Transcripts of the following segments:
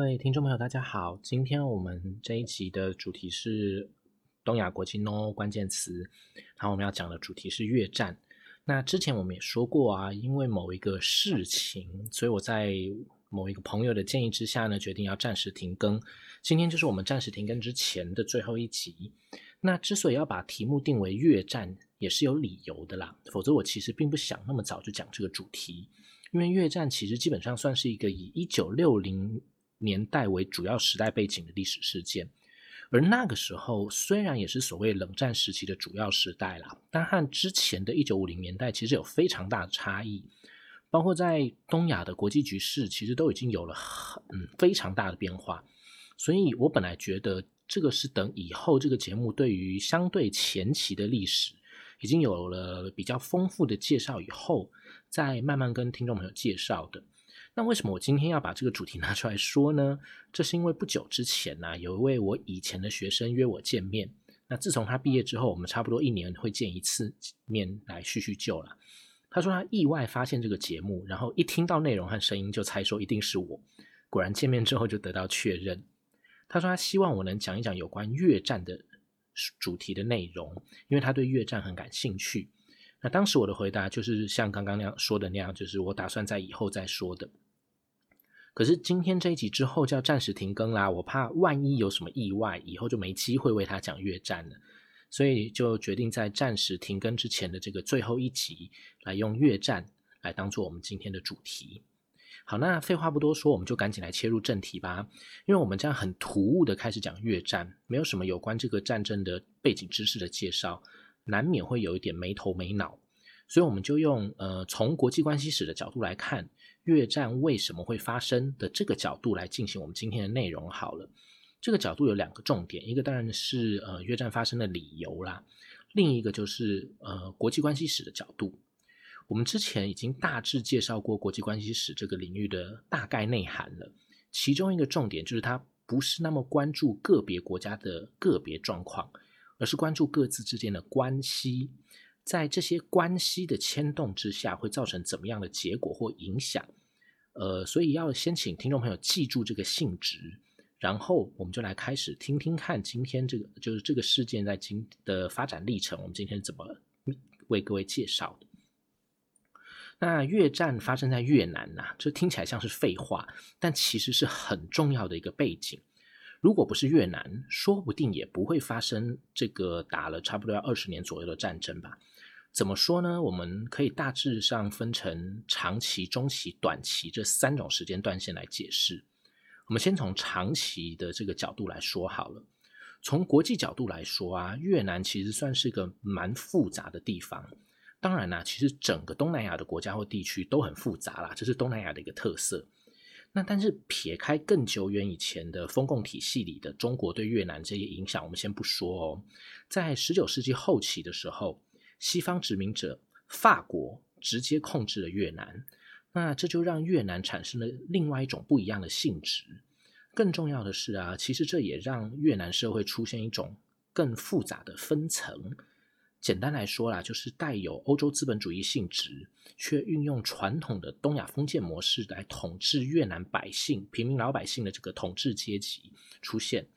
各位听众朋友，大家好。今天我们这一集的主题是东亚国际 No 关键词，然后我们要讲的主题是越战。那之前我们也说过啊，因为某一个事情，所以我在某一个朋友的建议之下呢，决定要暂时停更。今天就是我们暂时停更之前的最后一集。那之所以要把题目定为越战，也是有理由的啦。否则我其实并不想那么早就讲这个主题，因为越战其实基本上算是一个以一九六零年代为主要时代背景的历史事件。而那个时候虽然也是所谓冷战时期的主要时代啦，但和之前的一九五零年代其实有非常大的差异。包括在东亚的国际局势，其实都已经有了很非常大的变化。所以我本来觉得这个是等以后这个节目对于相对前期的历史。已经有了比较丰富的介绍以后，再慢慢跟听众朋友介绍的。那为什么我今天要把这个主题拿出来说呢？这是因为不久之前呢，有一位我以前的学生约我见面。那自从他毕业之后，我们差不多一年会见一次面来叙叙旧了。他说他意外发现这个节目，然后一听到内容和声音就猜说一定是我。果然见面之后就得到确认。他说他希望我能讲一讲有关越战的。主题的内容，因为他对越战很感兴趣。那当时我的回答就是像刚刚那样说的那样，就是我打算在以后再说的。可是今天这一集之后就要暂时停更啦，我怕万一有什么意外，以后就没机会为他讲越战了，所以就决定在暂时停更之前的这个最后一集，来用越战来当做我们今天的主题。好，那废话不多说，我们就赶紧来切入正题吧。因为我们这样很突兀的开始讲越战，没有什么有关这个战争的背景知识的介绍，难免会有一点没头没脑。所以我们就用呃从国际关系史的角度来看越战为什么会发生的这个角度来进行我们今天的内容好了。这个角度有两个重点，一个当然是呃越战发生的理由啦，另一个就是呃国际关系史的角度。我们之前已经大致介绍过国际关系史这个领域的大概内涵了，其中一个重点就是它不是那么关注个别国家的个别状况，而是关注各自之间的关系，在这些关系的牵动之下会造成怎么样的结果或影响。呃，所以要先请听众朋友记住这个性质，然后我们就来开始听听看今天这个就是这个事件在今的发展历程，我们今天怎么为各位介绍的。那越战发生在越南呐，这听起来像是废话，但其实是很重要的一个背景。如果不是越南，说不定也不会发生这个打了差不多要二十年左右的战争吧？怎么说呢？我们可以大致上分成长期、中期、短期这三种时间段线来解释。我们先从长期的这个角度来说好了。从国际角度来说啊，越南其实算是一个蛮复杂的地方。当然啦，其实整个东南亚的国家或地区都很复杂啦，这是东南亚的一个特色。那但是撇开更久远以前的封共体系里的中国对越南这些影响，我们先不说哦。在十九世纪后期的时候，西方殖民者法国直接控制了越南，那这就让越南产生了另外一种不一样的性质。更重要的是啊，其实这也让越南社会出现一种更复杂的分层。简单来说啦，就是带有欧洲资本主义性质，却运用传统的东亚封建模式来统治越南百姓、平民老百姓的这个统治阶级出现。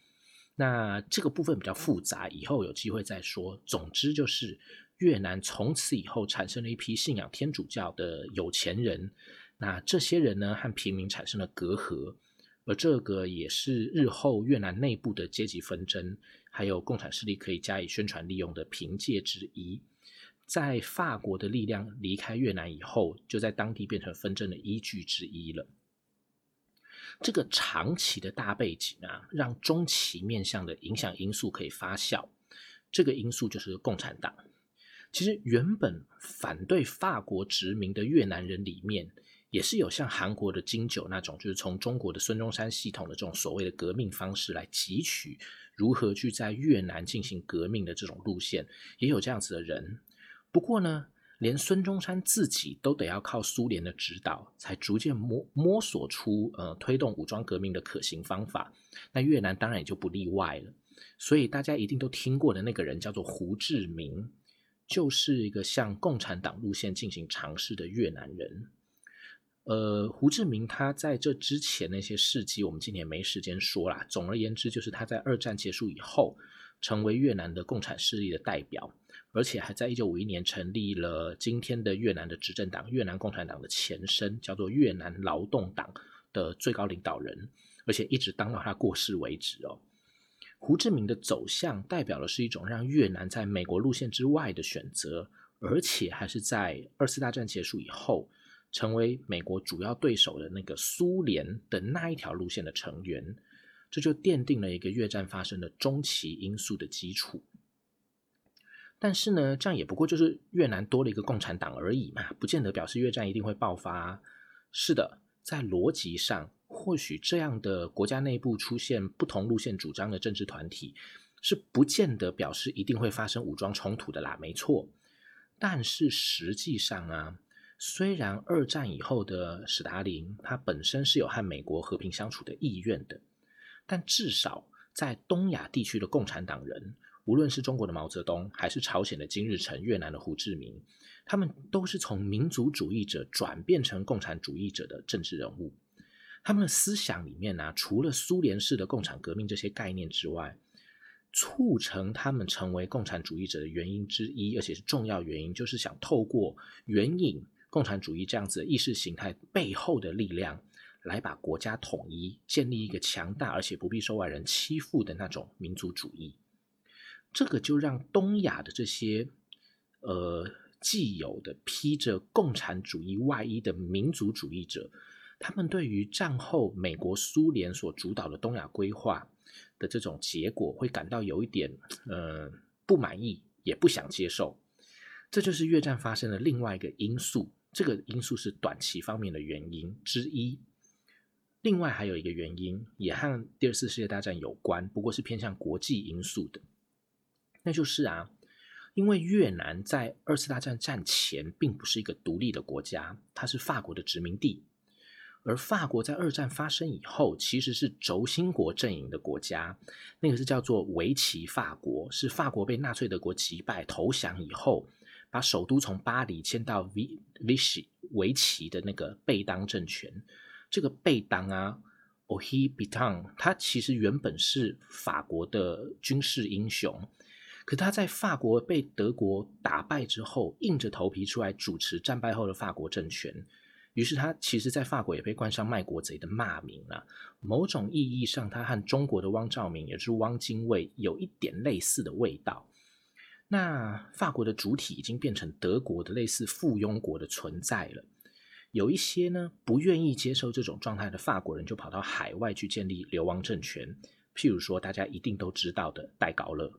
那这个部分比较复杂，以后有机会再说。总之就是越南从此以后产生了一批信仰天主教的有钱人，那这些人呢和平民产生了隔阂。而这个也是日后越南内部的阶级纷争，还有共产势力可以加以宣传利用的凭借之一。在法国的力量离开越南以后，就在当地变成纷争的依据之一了。这个长期的大背景啊，让中期面向的影响因素可以发酵。这个因素就是共产党。其实原本反对法国殖民的越南人里面。也是有像韩国的金九那种，就是从中国的孙中山系统的这种所谓的革命方式来汲取如何去在越南进行革命的这种路线，也有这样子的人。不过呢，连孙中山自己都得要靠苏联的指导，才逐渐摸摸索出呃推动武装革命的可行方法。那越南当然也就不例外了。所以大家一定都听过的那个人叫做胡志明，就是一个向共产党路线进行尝试的越南人。呃，胡志明他在这之前那些事迹，我们今天没时间说啦。总而言之，就是他在二战结束以后，成为越南的共产势力的代表，而且还在一九五一年成立了今天的越南的执政党——越南共产党的前身，叫做越南劳动党的最高领导人，而且一直当到他过世为止哦。胡志明的走向代表的是一种让越南在美国路线之外的选择，而且还是在二次大战结束以后。成为美国主要对手的那个苏联的那一条路线的成员，这就奠定了一个越战发生的中期因素的基础。但是呢，这样也不过就是越南多了一个共产党而已嘛，不见得表示越战一定会爆发。是的，在逻辑上，或许这样的国家内部出现不同路线主张的政治团体，是不见得表示一定会发生武装冲突的啦，没错。但是实际上啊。虽然二战以后的史达林他本身是有和美国和平相处的意愿的，但至少在东亚地区的共产党人，无论是中国的毛泽东，还是朝鲜的金日成、越南的胡志明，他们都是从民族主义者转变成共产主义者的政治人物。他们的思想里面呢，除了苏联式的共产革命这些概念之外，促成他们成为共产主义者的原因之一，而且是重要原因，就是想透过援引。共产主义这样子意识形态背后的力量，来把国家统一，建立一个强大而且不必受外人欺负的那种民族主义。这个就让东亚的这些呃既有的披着共产主义外衣的民族主义者，他们对于战后美国苏联所主导的东亚规划的这种结果，会感到有一点呃不满意，也不想接受。这就是越战发生的另外一个因素。这个因素是短期方面的原因之一，另外还有一个原因也和第二次世界大战有关，不过是偏向国际因素的，那就是啊，因为越南在二次大战战前并不是一个独立的国家，它是法国的殖民地，而法国在二战发生以后其实是轴心国阵营的国家，那个是叫做维奇法国，是法国被纳粹德国击败投降以后。把首都从巴黎迁到维维奇维奇的那个贝当政权，这个贝当啊，Ohi b i t a n 他其实原本是法国的军事英雄，可他在法国被德国打败之后，硬着头皮出来主持战败后的法国政权，于是他其实，在法国也被冠上卖国贼的骂名啊。某种意义上，他和中国的汪兆铭，也就是汪精卫，有一点类似的味道。那法国的主体已经变成德国的类似附庸国的存在了。有一些呢不愿意接受这种状态的法国人，就跑到海外去建立流亡政权。譬如说，大家一定都知道的戴高乐。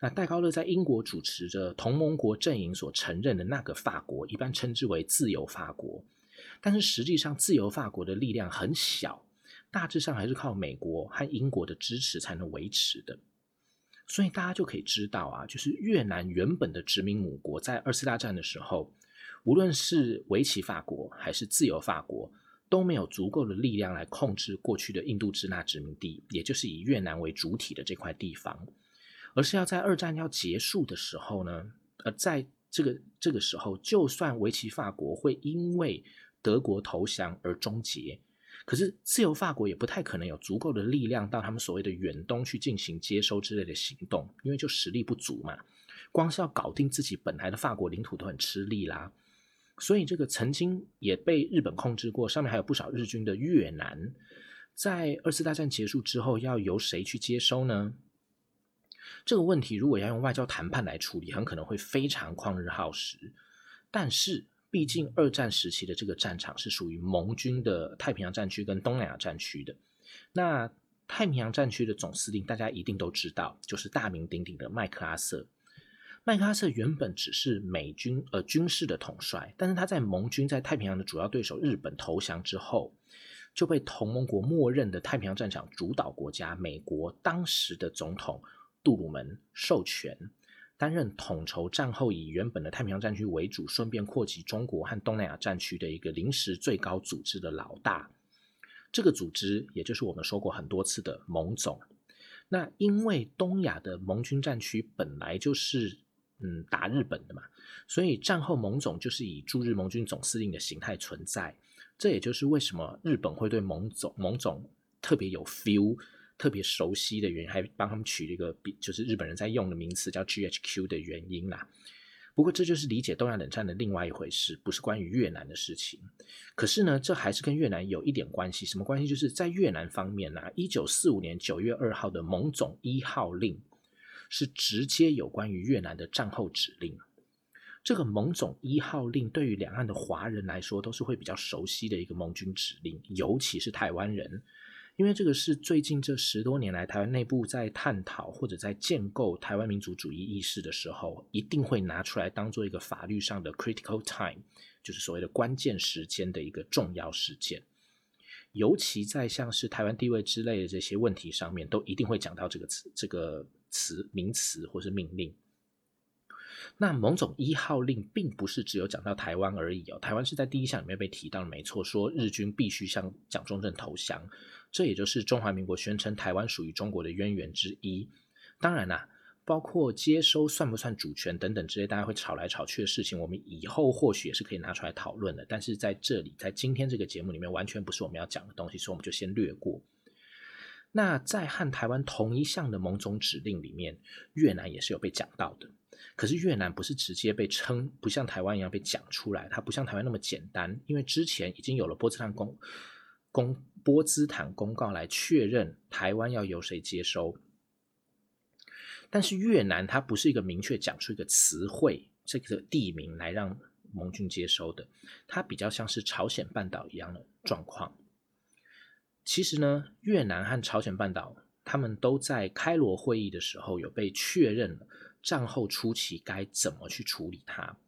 那戴高乐在英国主持着同盟国阵营所承认的那个法国，一般称之为自由法国。但是实际上，自由法国的力量很小，大致上还是靠美国和英国的支持才能维持的。所以大家就可以知道啊，就是越南原本的殖民母国，在二次大战的时候，无论是维奇法国还是自由法国，都没有足够的力量来控制过去的印度支那殖民地，也就是以越南为主体的这块地方，而是要在二战要结束的时候呢，呃，在这个这个时候，就算维奇法国会因为德国投降而终结。可是，自由法国也不太可能有足够的力量到他们所谓的远东去进行接收之类的行动，因为就实力不足嘛。光是要搞定自己本来的法国领土都很吃力啦。所以，这个曾经也被日本控制过，上面还有不少日军的越南，在二次大战结束之后，要由谁去接收呢？这个问题如果要用外交谈判来处理，很可能会非常旷日耗时。但是，毕竟，二战时期的这个战场是属于盟军的太平洋战区跟东南亚战区的。那太平洋战区的总司令，大家一定都知道，就是大名鼎鼎的麦克阿瑟。麦克阿瑟原本只是美军呃军事的统帅，但是他在盟军在太平洋的主要对手日本投降之后，就被同盟国默认的太平洋战场主导国家美国当时的总统杜鲁门授权。担任统筹战后以原本的太平洋战区为主，顺便扩及中国和东南亚战区的一个临时最高组织的老大。这个组织也就是我们说过很多次的盟总。那因为东亚的盟军战区本来就是嗯打日本的嘛，所以战后盟总就是以驻日盟军总司令的形态存在。这也就是为什么日本会对盟总盟总特别有 feel、特别熟悉的原因，还帮他们取了一个比就是日本人在用的名词叫 GHQ 的原因啦。不过这就是理解东亚冷战的另外一回事，不是关于越南的事情。可是呢，这还是跟越南有一点关系。什么关系？就是在越南方面呢，一九四五年九月二号的盟总一号令是直接有关于越南的战后指令。这个盟总一号令对于两岸的华人来说都是会比较熟悉的一个盟军指令，尤其是台湾人。因为这个是最近这十多年来台湾内部在探讨或者在建构台湾民族主义意识的时候，一定会拿出来当做一个法律上的 critical time，就是所谓的关键时间的一个重要事件。尤其在像是台湾地位之类的这些问题上面，都一定会讲到这个词、这个词、名词或是命令。那某种一号令并不是只有讲到台湾而已哦，台湾是在第一项里面被提到的，没错，说日军必须向蒋中正投降。这也就是中华民国宣称台湾属于中国的渊源之一。当然啦，包括接收算不算主权等等之类，大家会吵来吵去的事情，我们以后或许也是可以拿出来讨论的。但是在这里，在今天这个节目里面，完全不是我们要讲的东西，所以我们就先略过。那在和台湾同一项的某种指令里面，越南也是有被讲到的。可是越南不是直接被称，不像台湾一样被讲出来，它不像台湾那么简单，因为之前已经有了波茨坦公公。波兹坦公告来确认台湾要由谁接收，但是越南它不是一个明确讲出一个词汇这个地名来让盟军接收的，它比较像是朝鲜半岛一样的状况。其实呢，越南和朝鲜半岛他们都在开罗会议的时候有被确认了战后初期该怎么去处理它，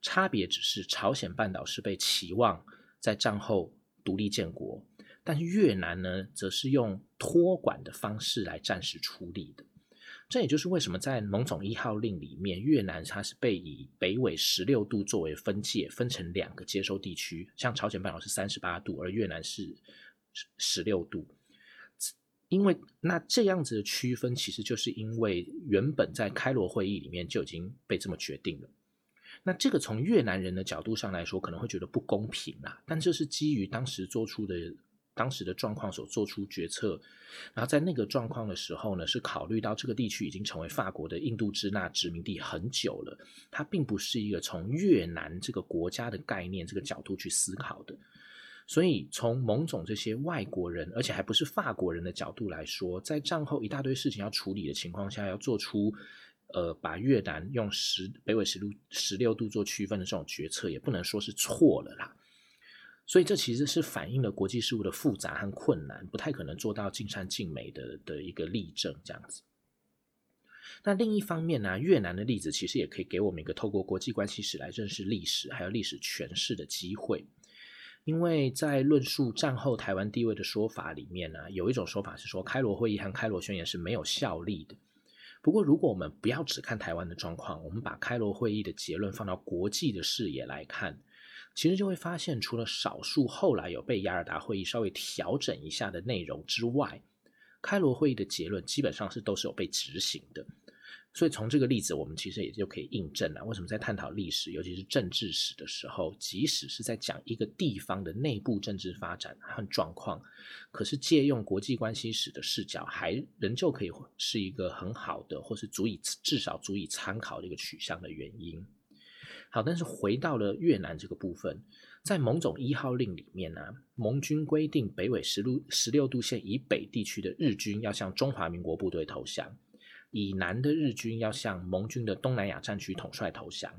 差别只是朝鲜半岛是被期望在战后独立建国。但是越南呢，则是用托管的方式来暂时处理的。这也就是为什么在蒙总一号令里面，越南它是被以北纬十六度作为分界，分成两个接收地区，像朝鲜半岛是三十八度，而越南是十六度。因为那这样子的区分，其实就是因为原本在开罗会议里面就已经被这么决定了。那这个从越南人的角度上来说，可能会觉得不公平啊，但这是基于当时做出的。当时的状况所做出决策，然后在那个状况的时候呢，是考虑到这个地区已经成为法国的印度支那殖民地很久了，它并不是一个从越南这个国家的概念这个角度去思考的，所以从某种这些外国人，而且还不是法国人的角度来说，在战后一大堆事情要处理的情况下，要做出呃把越南用十北纬十度十六度做区分的这种决策，也不能说是错了啦。所以这其实是反映了国际事务的复杂和困难，不太可能做到尽善尽美的的一个例证这样子。那另一方面呢，越南的例子其实也可以给我们一个透过国际关系史来认识历史，还有历史诠释的机会。因为在论述战后台湾地位的说法里面呢，有一种说法是说开罗会议和开罗宣言是没有效力的。不过，如果我们不要只看台湾的状况，我们把开罗会议的结论放到国际的视野来看。其实就会发现，除了少数后来有被雅尔达会议稍微调整一下的内容之外，开罗会议的结论基本上是都是有被执行的。所以从这个例子，我们其实也就可以印证了，为什么在探讨历史，尤其是政治史的时候，即使是在讲一个地方的内部政治发展和状况，可是借用国际关系史的视角，还仍旧可以是一个很好的，或是足以至少足以参考的一个取向的原因。好，但是回到了越南这个部分，在蒙总一号令里面呢，盟军规定北纬十度十六度线以北地区的日军要向中华民国部队投降，以南的日军要向盟军的东南亚战区统帅投降。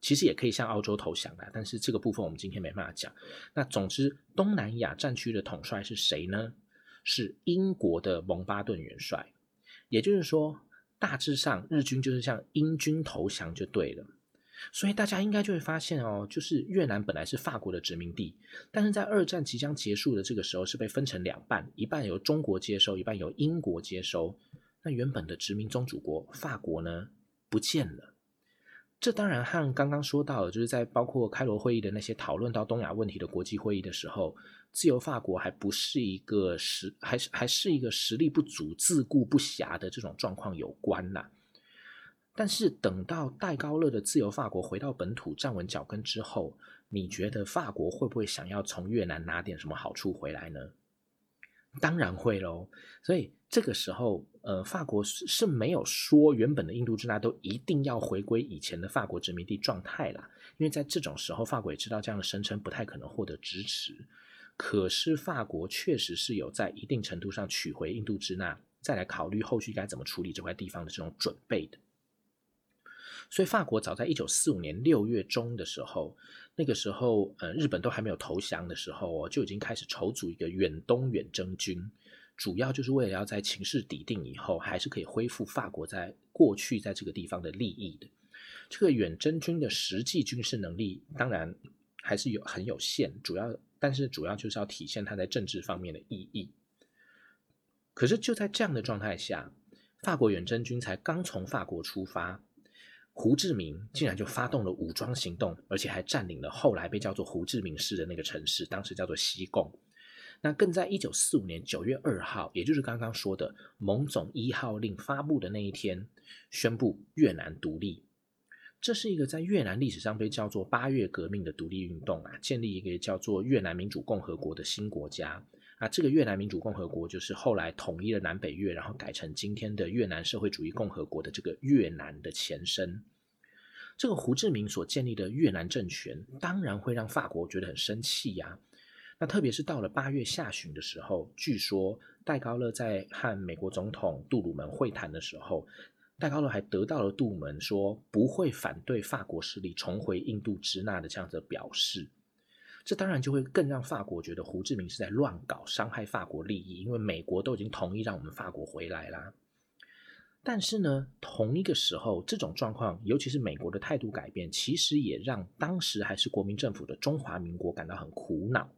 其实也可以向澳洲投降的，但是这个部分我们今天没办法讲。那总之，东南亚战区的统帅是谁呢？是英国的蒙巴顿元帅。也就是说，大致上日军就是向英军投降就对了。所以大家应该就会发现哦，就是越南本来是法国的殖民地，但是在二战即将结束的这个时候，是被分成两半，一半由中国接收，一半由英国接收。那原本的殖民宗主国法国呢，不见了。这当然和刚刚说到，就是在包括开罗会议的那些讨论到东亚问题的国际会议的时候，自由法国还不是一个实，还是还是一个实力不足、自顾不暇的这种状况有关呐。但是等到戴高乐的自由法国回到本土站稳脚跟之后，你觉得法国会不会想要从越南拿点什么好处回来呢？当然会喽。所以这个时候，呃，法国是是没有说原本的印度支那都一定要回归以前的法国殖民地状态啦，因为在这种时候，法国也知道这样的声称不太可能获得支持。可是法国确实是有在一定程度上取回印度支那，再来考虑后续该怎么处理这块地方的这种准备的。所以法国早在一九四五年六月中的时候，那个时候，呃，日本都还没有投降的时候哦，就已经开始筹组一个远东远征军，主要就是为了要在情势底定以后，还是可以恢复法国在过去在这个地方的利益的。这个远征军的实际军事能力当然还是有很有限，主要但是主要就是要体现它在政治方面的意义。可是就在这样的状态下，法国远征军才刚从法国出发。胡志明竟然就发动了武装行动，而且还占领了后来被叫做胡志明市的那个城市，当时叫做西贡。那更在一九四五年九月二号，也就是刚刚说的蒙总一号令发布的那一天，宣布越南独立。这是一个在越南历史上被叫做八月革命的独立运动啊，建立一个叫做越南民主共和国的新国家。啊，这个越南民主共和国就是后来统一了南北越，然后改成今天的越南社会主义共和国的这个越南的前身。这个胡志明所建立的越南政权，当然会让法国觉得很生气呀。那特别是到了八月下旬的时候，据说戴高乐在和美国总统杜鲁门会谈的时候，戴高乐还得到了杜鲁门说不会反对法国势力重回印度支那的这样的表示。这当然就会更让法国觉得胡志明是在乱搞，伤害法国利益。因为美国都已经同意让我们法国回来啦。但是呢，同一个时候，这种状况，尤其是美国的态度改变，其实也让当时还是国民政府的中华民国感到很苦恼。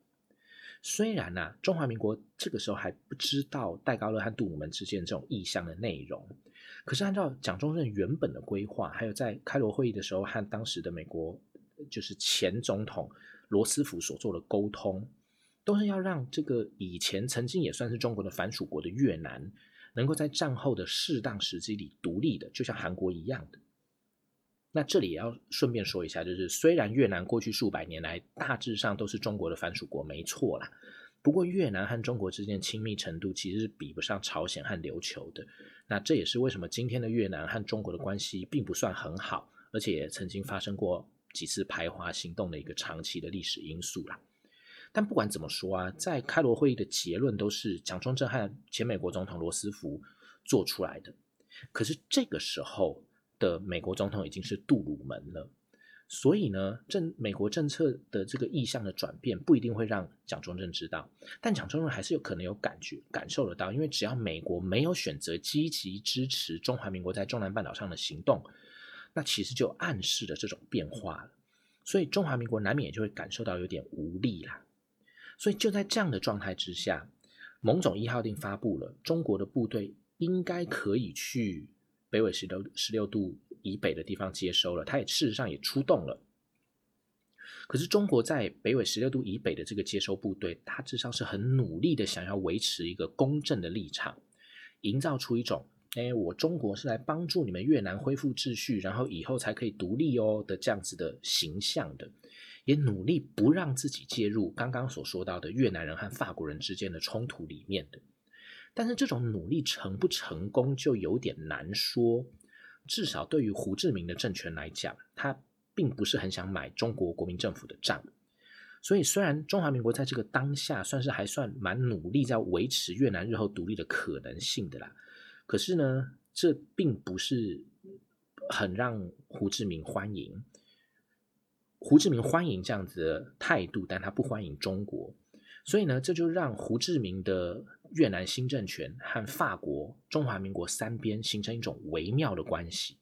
虽然呢，中华民国这个时候还不知道戴高乐和杜鲁门之间这种意向的内容，可是按照蒋中正原本的规划，还有在开罗会议的时候和当时的美国就是前总统。罗斯福所做的沟通，都是要让这个以前曾经也算是中国的藩属国的越南，能够在战后的适当时机里独立的，就像韩国一样的。那这里也要顺便说一下，就是虽然越南过去数百年来大致上都是中国的藩属国，没错啦。不过越南和中国之间亲密程度其实是比不上朝鲜和琉球的。那这也是为什么今天的越南和中国的关系并不算很好，而且也曾经发生过。几次排华行动的一个长期的历史因素啦。但不管怎么说啊，在开罗会议的结论都是蒋中正和前美国总统罗斯福做出来的。可是这个时候的美国总统已经是杜鲁门了，所以呢，政美国政策的这个意向的转变不一定会让蒋中正知道，但蒋中正还是有可能有感觉感受得到，因为只要美国没有选择积极支持中华民国在中南半岛上的行动。那其实就暗示了这种变化了，所以中华民国难免也就会感受到有点无力啦。所以就在这样的状态之下，蒙总一号令发布了，中国的部队应该可以去北纬十六十六度以北的地方接收了。他也事实上也出动了，可是中国在北纬十六度以北的这个接收部队，大致上是很努力的想要维持一个公正的立场，营造出一种。哎，我中国是来帮助你们越南恢复秩序，然后以后才可以独立哦的这样子的形象的，也努力不让自己介入刚刚所说到的越南人和法国人之间的冲突里面的。但是这种努力成不成功就有点难说。至少对于胡志明的政权来讲，他并不是很想买中国国民政府的账。所以虽然中华民国在这个当下算是还算蛮努力在维持越南日后独立的可能性的啦。可是呢，这并不是很让胡志明欢迎。胡志明欢迎这样子的态度，但他不欢迎中国。所以呢，这就让胡志明的越南新政权和法国、中华民国三边形成一种微妙的关系。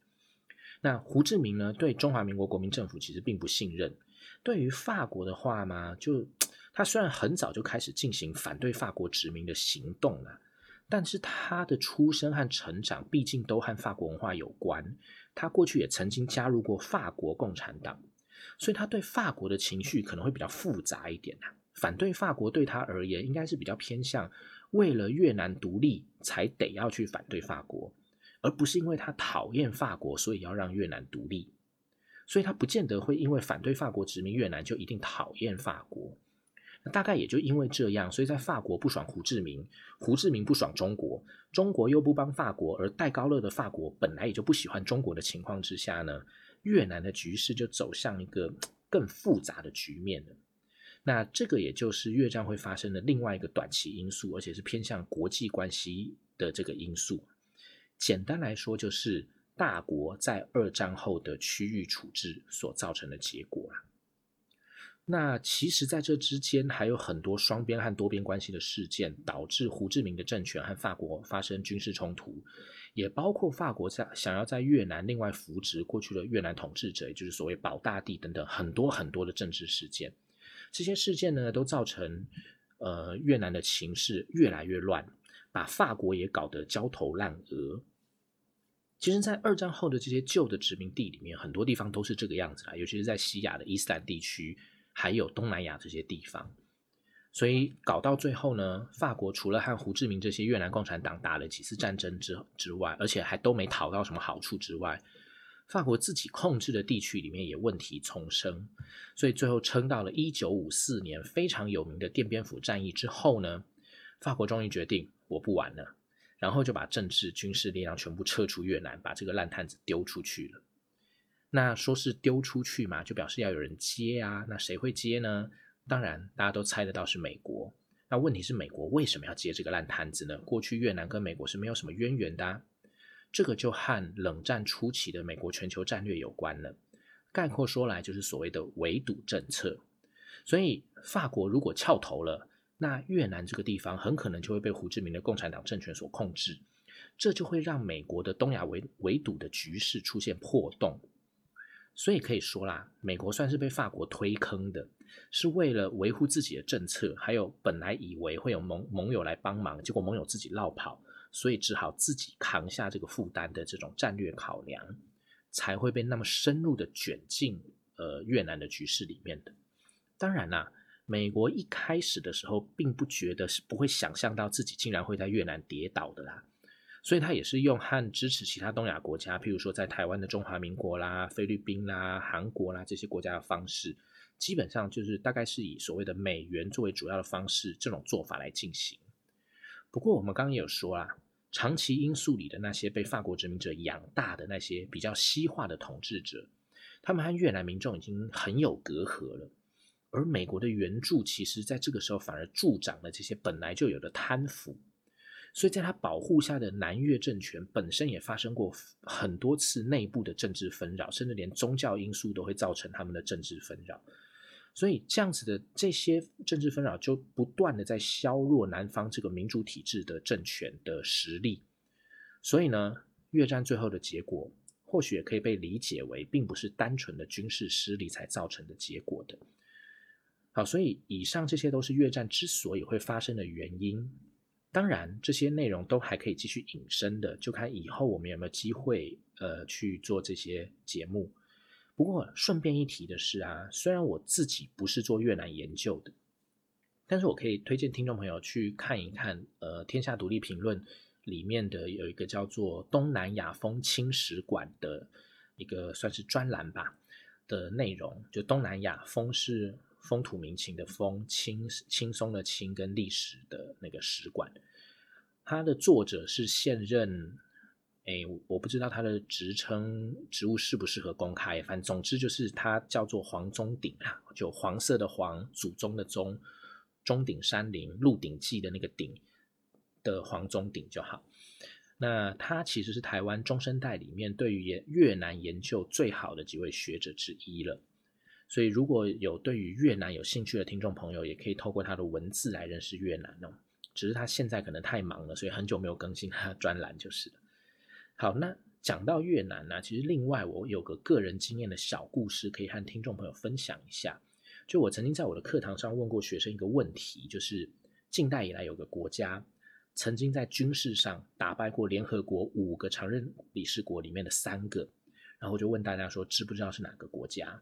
那胡志明呢，对中华民国国民政府其实并不信任。对于法国的话嘛，就 他虽然很早就开始进行反对法国殖民的行动了。但是他的出生和成长毕竟都和法国文化有关，他过去也曾经加入过法国共产党，所以他对法国的情绪可能会比较复杂一点呐。反对法国对他而言，应该是比较偏向为了越南独立才得要去反对法国，而不是因为他讨厌法国，所以要让越南独立。所以他不见得会因为反对法国殖民越南就一定讨厌法国。那大概也就因为这样，所以在法国不爽胡志明，胡志明不爽中国，中国又不帮法国，而戴高乐的法国本来也就不喜欢中国的情况之下呢，越南的局势就走向一个更复杂的局面了。那这个也就是越战会发生的另外一个短期因素，而且是偏向国际关系的这个因素。简单来说，就是大国在二战后的区域处置所造成的结果啊。那其实，在这之间还有很多双边和多边关系的事件，导致胡志明的政权和法国发生军事冲突，也包括法国在想要在越南另外扶植过去的越南统治者，也就是所谓保大帝等等很多很多的政治事件。这些事件呢，都造成呃越南的情势越来越乱，把法国也搞得焦头烂额。其实，在二战后的这些旧的殖民地里面，很多地方都是这个样子啦，尤其是在西亚的伊斯兰地区。还有东南亚这些地方，所以搞到最后呢，法国除了和胡志明这些越南共产党打了几次战争之之外，而且还都没讨到什么好处之外，法国自己控制的地区里面也问题丛生，所以最后撑到了一九五四年非常有名的奠边府战役之后呢，法国终于决定我不玩了，然后就把政治军事力量全部撤出越南，把这个烂摊子丢出去了。那说是丢出去嘛，就表示要有人接啊。那谁会接呢？当然，大家都猜得到是美国。那问题是，美国为什么要接这个烂摊子呢？过去越南跟美国是没有什么渊源的，这个就和冷战初期的美国全球战略有关了。概括说来，就是所谓的围堵政策。所以，法国如果翘头了，那越南这个地方很可能就会被胡志明的共产党政权所控制，这就会让美国的东亚围围堵的局势出现破洞。所以可以说啦，美国算是被法国推坑的，是为了维护自己的政策，还有本来以为会有盟盟友来帮忙，结果盟友自己落跑，所以只好自己扛下这个负担的这种战略考量，才会被那么深入的卷进呃越南的局势里面的。当然啦，美国一开始的时候并不觉得是不会想象到自己竟然会在越南跌倒的啦。所以他也是用和支持其他东亚国家，譬如说在台湾的中华民国啦、菲律宾啦、韩国啦这些国家的方式，基本上就是大概是以所谓的美元作为主要的方式，这种做法来进行。不过我们刚刚也有说啦，长期因素里的那些被法国殖民者养大的那些比较西化的统治者，他们和越南民众已经很有隔阂了，而美国的援助其实在这个时候反而助长了这些本来就有的贪腐。所以，在他保护下的南越政权本身也发生过很多次内部的政治纷扰，甚至连宗教因素都会造成他们的政治纷扰。所以，这样子的这些政治纷扰就不断的在削弱南方这个民主体制的政权的实力。所以呢，越战最后的结果，或许也可以被理解为，并不是单纯的军事失利才造成的结果的。好，所以以上这些都是越战之所以会发生的原因。当然，这些内容都还可以继续引申的，就看以后我们有没有机会，呃，去做这些节目。不过顺便一提的是啊，虽然我自己不是做越南研究的，但是我可以推荐听众朋友去看一看，呃，《天下独立评论》里面的有一个叫做《东南亚风轻史馆》的一个算是专栏吧的内容，就东南亚风是。风土民情的风，轻轻松的轻，跟历史的那个史馆，它的作者是现任，哎，我不知道他的职称职务适不适合公开，反正总之就是他叫做黄宗鼎啊，就黄色的黄，祖宗的宗，钟鼎山林，《鹿鼎记》的那个鼎的黄宗鼎就好。那他其实是台湾中生代里面对于越南研究最好的几位学者之一了。所以，如果有对于越南有兴趣的听众朋友，也可以透过他的文字来认识越南哦。只是他现在可能太忙了，所以很久没有更新他专栏就是了。好，那讲到越南呢，其实另外我有个个人经验的小故事可以和听众朋友分享一下。就我曾经在我的课堂上问过学生一个问题，就是近代以来有个国家曾经在军事上打败过联合国五个常任理事国里面的三个，然后就问大家说，知不知道是哪个国家？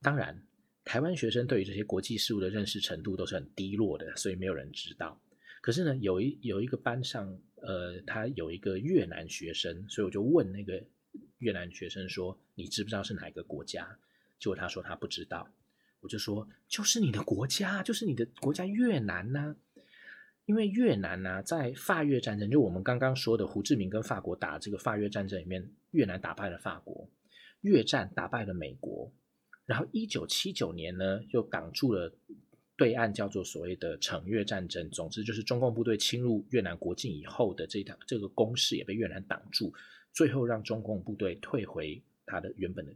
当然，台湾学生对于这些国际事务的认识程度都是很低落的，所以没有人知道。可是呢，有一有一个班上，呃，他有一个越南学生，所以我就问那个越南学生说：“你知不知道是哪一个国家？”结果他说他不知道。我就说：“就是你的国家，就是你的国家越南呢。因为越南呢，在法越战争，就我们刚刚说的胡志明跟法国打这个法越战争里面，越南打败了法国，越战打败了美国，然后一九七九年呢，又挡住了。”对岸叫做所谓的惩越战争，总之就是中共部队侵入越南国境以后的这条这个攻势也被越南挡住，最后让中共部队退回他的原本的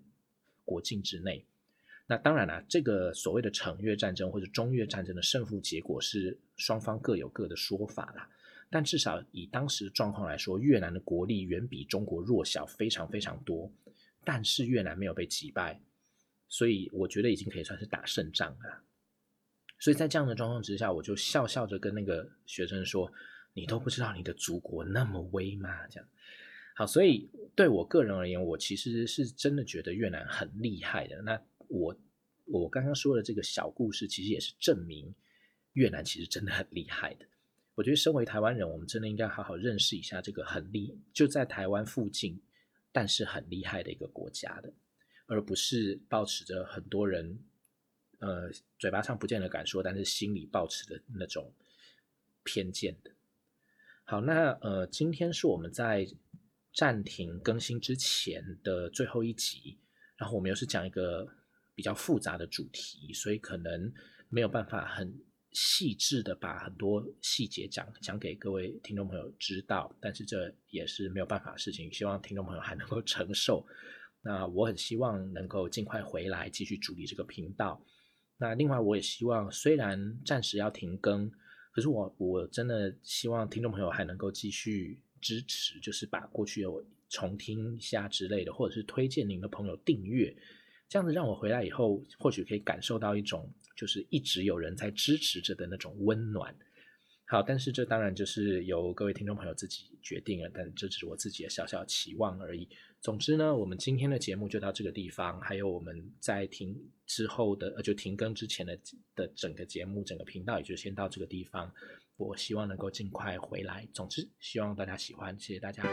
国境之内。那当然了，这个所谓的惩越战争或者中越战争的胜负结果是双方各有各的说法啦。但至少以当时的状况来说，越南的国力远比中国弱小非常非常多，但是越南没有被击败，所以我觉得已经可以算是打胜仗了。所以在这样的状况之下，我就笑笑着跟那个学生说：“你都不知道你的祖国那么威吗？”这样好，所以对我个人而言，我其实是真的觉得越南很厉害的。那我我刚刚说的这个小故事，其实也是证明越南其实真的很厉害的。我觉得身为台湾人，我们真的应该好好认识一下这个很厉就在台湾附近，但是很厉害的一个国家的，而不是保持着很多人。呃，嘴巴上不见得敢说，但是心里抱持的那种偏见的。好，那呃，今天是我们在暂停更新之前的最后一集，然后我们又是讲一个比较复杂的主题，所以可能没有办法很细致的把很多细节讲讲给各位听众朋友知道，但是这也是没有办法的事情，希望听众朋友还能够 承受。那我很希望能够尽快回来继续主理这个频道。那另外，我也希望，虽然暂时要停更，可是我我真的希望听众朋友还能够继续支持，就是把过去有重听一下之类的，或者是推荐您的朋友订阅，这样子让我回来以后，或许可以感受到一种就是一直有人在支持着的那种温暖。好，但是这当然就是由各位听众朋友自己决定了，但这只是我自己的小小期望而已。总之呢，我们今天的节目就到这个地方，还有我们在停之后的，呃，就停更之前的的整个节目、整个频道，也就先到这个地方。我希望能够尽快回来。总之，希望大家喜欢，谢谢大家。